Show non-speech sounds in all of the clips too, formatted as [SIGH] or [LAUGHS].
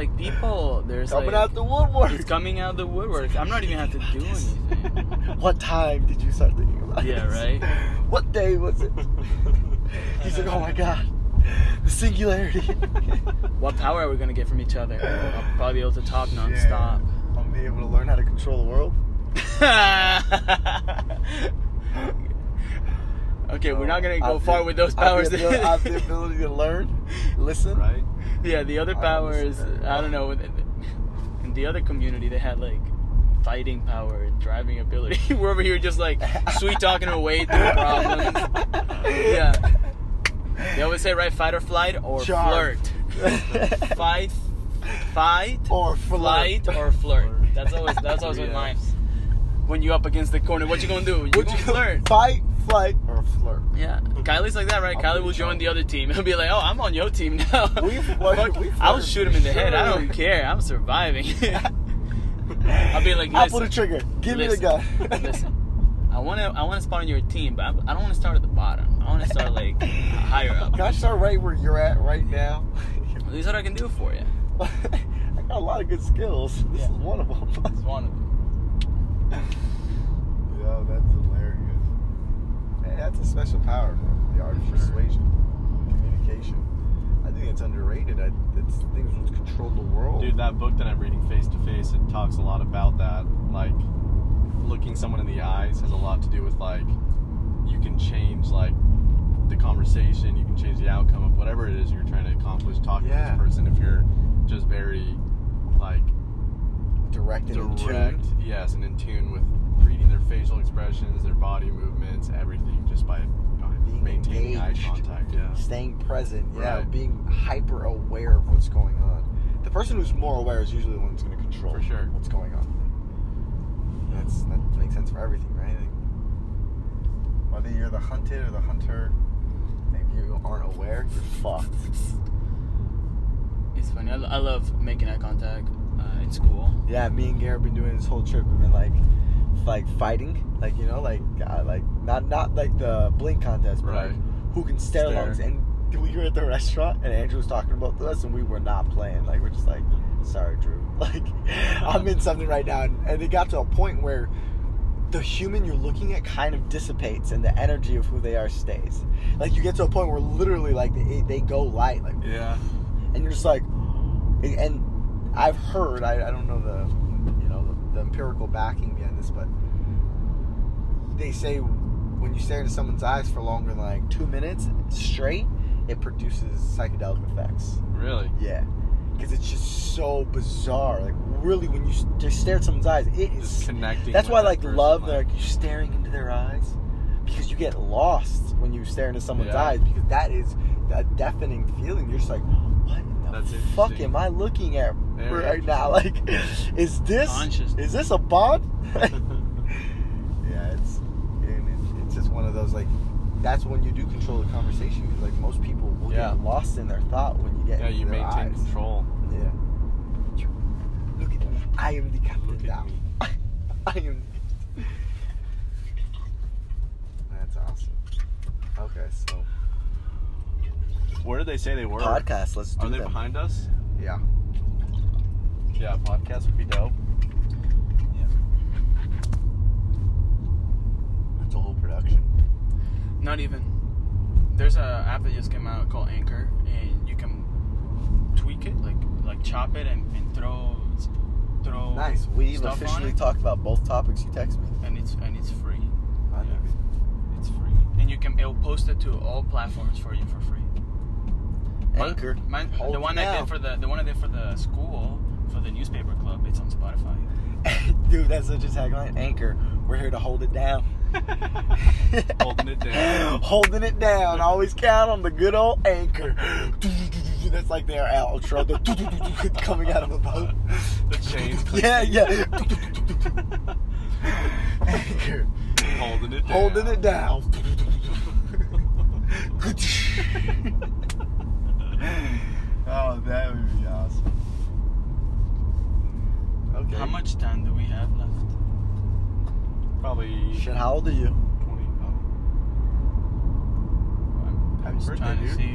like people. There's Coming like out the woodwork. it's coming out the woodwork. I'm not even have to [LAUGHS] do anything. what time did you start thinking about Yeah, this? right? [LAUGHS] What day was it? [LAUGHS] He's like, oh my god, the singularity. What power are we gonna get from each other? I'll probably be able to talk nonstop. I'll be able to learn how to control the world. okay, we're not gonna go far the- with those I have powers. the abil- I have the ability to learn, listen. right? Yeah, the other I powers. understand. I don't know. In the other community, they had like fighting power and driving ability. [LAUGHS] we're over here just like sweet talking our way through [LAUGHS] problems. Yeah. They always say right, fight or flight or Charm. flirt. [LAUGHS] fight, fight, Or flight or flirt. That's always that's always in mine. When you up against the corner, what you gonna do? You Would gonna you flirt? Fight, flight, or flirt. Yeah, Kylie's like that, right? I'll Kylie will join the other team. [LAUGHS] He'll be like, "Oh, I'm on your team now." We [LAUGHS] flirt- Fuck, we I'll shoot him in the for head. I don't [LAUGHS] care. I'm surviving. I'll be like, I'll pull the trigger. Give me the gun. listen, I want to, I want to spawn on your team, but I, I don't want to start at the bottom. I want to start like higher up. Can I start right where you're at right now? This is what I can do for you. I got a lot of good skills. This Yeah. is one of them. It's one of them. Yo, that's hilarious. Hey, that's a special power, man. The art of persuasion, communication. I think it's underrated. I, it's things which control the world. Dude, that book that I'm reading, Face to Face, it talks a lot about that. Like, looking someone in the eyes has a lot to do with, like, you can change, like, the conversation, you can change the outcome of whatever it is you're trying to accomplish talking Yeah. to this person if you're just very, like, direct and in direct, tune. yes, and in tune with reading their facial expressions, their body movements, everything, just by Being maintaining engaged. eye contact. Yeah. Staying present, yeah, Right. being hyper aware of what's going on. The person who's more aware is usually the one who's going to control For sure. what's going on. That's that makes sense for everything, right? Like, whether you're the hunted or the hunter, if you aren't aware, you're fucked. It's funny. I, I love making eye contact uh, in school. Yeah, me and Gary have been doing this whole trip. We've been like, like fighting, like you know, like uh, like not not like the blink contest, but Right. like who can stare, Stare. longest. And we were at the restaurant, and Andrew was talking about this, and we were not playing. Like we're just like, sorry, Drew. [LAUGHS] Like I'm in something right now, and, and it got to a point where the human you're looking at kind of dissipates, and the energy of who they are stays. Like you get to a point where literally, like they, they go light, like Yeah. and you're just like, and I've heard, I, I don't know the, the, empirical backing behind this, but they say when you stare into someone's eyes for longer than like two minutes straight, it produces psychedelic effects. Really? Yeah, because it's just so bizarre. Like really, when you just stare at someone's eyes, it Just is. connecting. That's why that like person, love. Like you're staring into their eyes because you get lost when you stare into someone's Yeah. eyes because that is a deafening feeling. You're just like, what in the That's fuck am I looking at Very right now? [LAUGHS] Like, is this is this a bond? [LAUGHS] [LAUGHS] yeah, it's and it, it's just one of those like. That's when you do control the conversation because like most people will Yeah. get lost in their thought when you get yeah, you maintain eyes. control. Yeah. Look at me. I am the captain now. I am. That's awesome. Okay, so Where did they say they were? podcast. Let's do Are they them. behind us? Yeah. Yeah, podcast would be dope. Yeah. That's a whole production. Not even. There's a app that just came out called Anchor, and you can tweak it, like like chop it and, and throw throw. Nice. We've stuff on officially it. talked about both topics you text me. and it's and it's free. I Yeah. think It's free, and you can it'll post it to all platforms for you for free. Anchor. mine- Hold the it one I did for the the one I did for the school for the newspaper club. It's on Spotify. Dude, that's such a tagline. Anchor. We're here to hold it down. Holding it down. Holding it down. Always count on the good old anchor. That's like their outro. The coming out of a boat. The chains. Yeah, yeah. Anchor. Holding it down. Holding it down. oh, that would be awesome. Okay. How much time do we have left? Probably Shit, how old are you? 20. Oh. I'm, I'm just birthday, trying to dude. see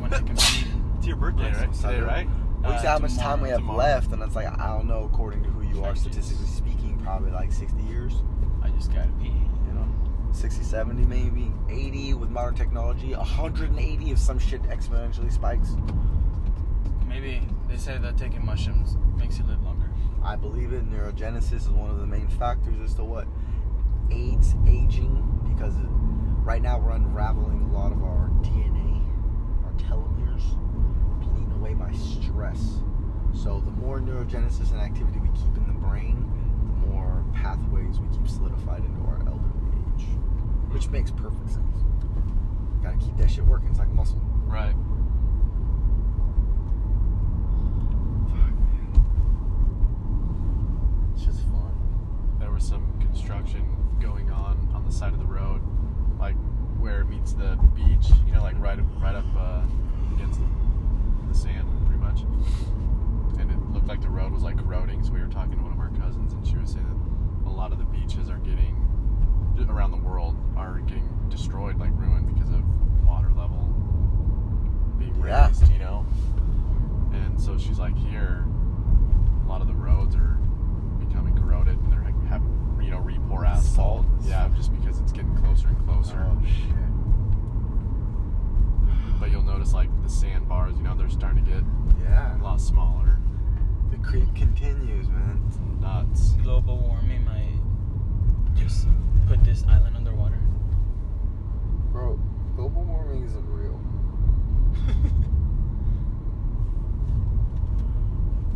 when I can see. [LAUGHS] It's your birthday, Nice. right? Today, right? Well, you Uh, said how much time we have tomorrow. left, and it's like I don't know. According to who you are, statistically speaking, probably like 60 years. I just gotta pee. You know, 60, 70 maybe, 80 with modern technology, 180 if some shit exponentially spikes. Maybe they say that taking mushrooms makes you live longer. I believe it. Neurogenesis is one of the main factors as to what aids aging because right now we're unraveling a lot of our DNA, our telomeres, being away by stress. So the more neurogenesis and activity we keep in the brain, the more pathways we keep solidified into our elderly age, which makes perfect sense. Gotta keep that shit working. It's like muscle. Right. Fuck, man. It's just fun. There was some construction going on on the side of the road, like where it meets the beach. You know, like right right up uh, against the, the sand, pretty much. And it looked like the road was like corroding. So we were talking to one of our cousins, and she was saying that a lot of the beaches are getting around the world are getting destroyed, like ruined because of water level being Yeah. raised. You know. And so she's like, here, a lot of the roads are becoming corroded, and they're like, having you know re-pour asphalt. Salt. Yeah, just because it's getting closer and closer. Oh shit. But you'll notice like the sandbars, you know, they're starting to get Yeah. a lot smaller. The creep continues, man. It's nuts. Global warming might just put this island underwater. Bro, global warming isn't real.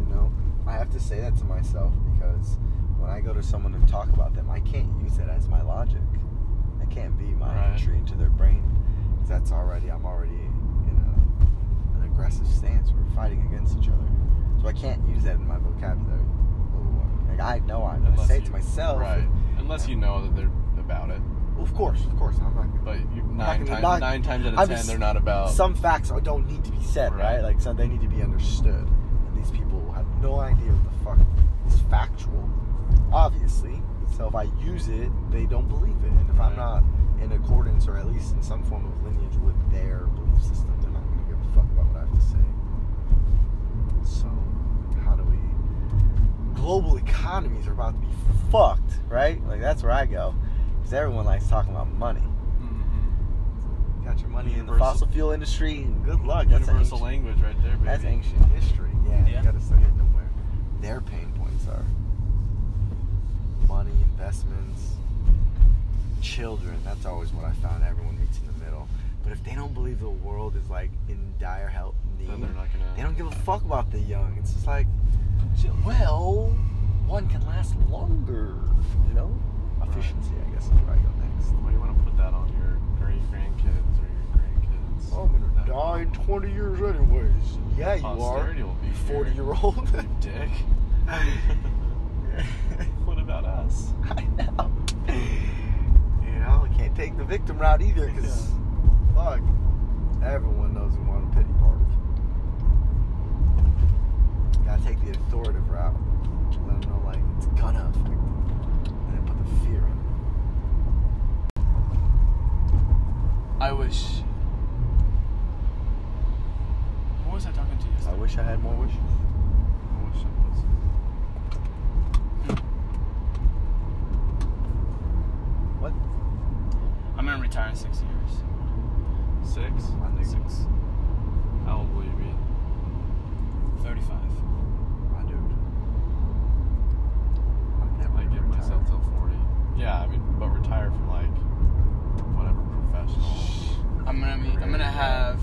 You know, I have to say that to myself because when I go to someone and talk about them, I can't use it as my logic. That can't be my Right. entry into their brain. that's already, I'm already in a, an aggressive stance. We're fighting against each other. So I can't use that in my vocabulary. Like, I know I'm going to say it to myself. Right. Unless you know that they're about it. Well, of course, of course. I'm not. But you, not nine, times, not- nine times out of I'm ten, just- they're not about. some facts don't need to be said, right? Right. Like some they need to be understood. And these people have no idea what the fuck is factual, obviously. So if I use it, they don't believe it. And if I'm not in accordance or at least in some form of lineage with their belief system, they're not gonna give a fuck about what I have to say. So how do we global economies are about to be fucked, right? Like that's where I go. Because everyone likes talking about money. Mhm. Got your money in the fossil fuel industry, good luck. That's Universal language right there, baby. That's ancient history. Yeah, Yeah. you gotta start hitting them where their pain points are. Money, investments, children. That's always what I found. Everyone meets in the middle. But if they don't believe the world is like in dire health need, Then they're not gonna. they don't give a fuck about the young. It's just like, well, one can last longer. You know, Right. efficiency. I guess is where I go next. Well, you want to put that on your great grandkids or your grandkids. Oh, I'm gonna die in 20 years anyways. Yeah, you are. Will be You 40 year old. [LAUGHS] Dick. [LAUGHS] [LAUGHS] about us? [LAUGHS] I know. [LAUGHS] You know, I can't take the victim route either because, fuck, everyone knows we want a pity party. Gotta take the authoritative route. Let them know, like, it's gonna affect them. And then put the fear in I wish. Who was I talking to them. I yesterday? wish I had more wishes. I wish I was. What? I'm gonna retire in six years. Six? My nigga. Six. How old will you be? 35. My dude. I'm never I gonna give retire. myself till 40. Yeah, I mean, but retire from like whatever professional. I'm gonna. I'm gonna have.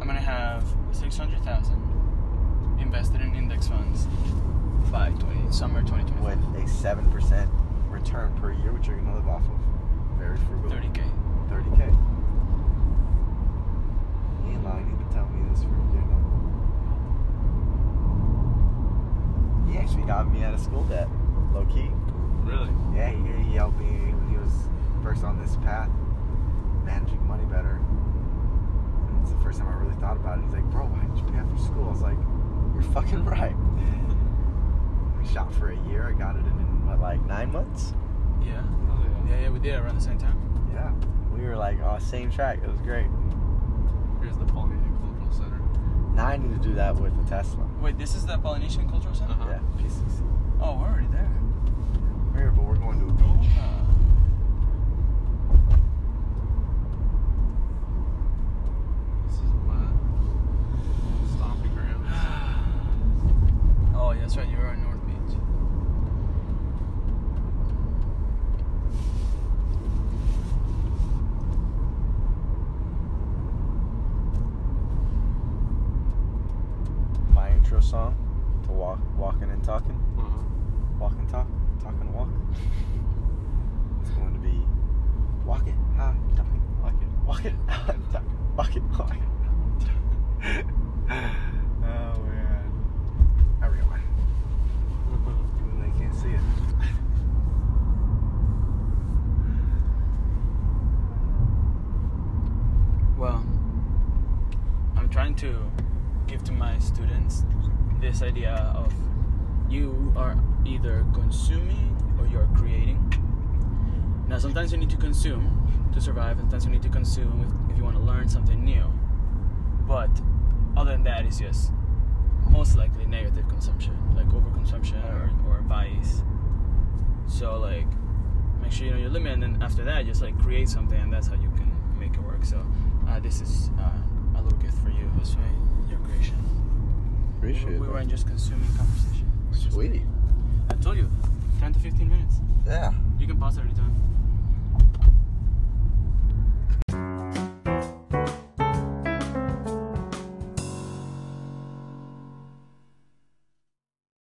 I'm gonna have six hundred thousand invested in index funds by 20 summer 2025. With a 7% return per year, which you're gonna live off of. Very frugal. 30k. 30k. He ain't lying. He's been telling me this for a year now. He actually got me out of school debt, low key. Really? Yeah, he, he helped me when he was first on this path, managing money better. It's the first time I really thought about it. He's like, bro, why did you pay after school? I was like, you're fucking [LAUGHS] right. We shot for a year. I got it in, what, like nine months? Yeah. Oh, Yeah, yeah, we did around the same time. Yeah. We were like, oh, same track. It was great. Here's the Polynesian Cultural Center. Now I need to do that with a Tesla. Wait, this is the Polynesian Cultural Center? Uh-huh. Yeah, PCC. Oh, we're already there. Here, but we're going to a beach. Uh, This is my stomping grounds. Oh, yeah, that's right. You were on North Beach. My intro song to walk, walking and talking, Uh-huh. walk and talk, talk and walk. It's going to be walk it, high, talking, Like it. walk it, high, talking, walk it, [LAUGHS] walk it. oh man, everyone, even they can't see it. Well, I'm trying to give to my students this idea of you are either consuming or you're creating. Now, sometimes you need to consume to survive, sometimes you need to consume if, if you want to learn something new. But other than that, it's just most likely negative consumption, like overconsumption or, or vice. So, like, make sure you know your limit, and then after that, just like create something, and that's how you can make it work. So, uh, this is uh, a little gift for you, Josue, your creation. Appreciate we, we weren't just consuming conversation. we Sweet. I told you, 10 to 15 minutes. Yeah. You can pause at any time.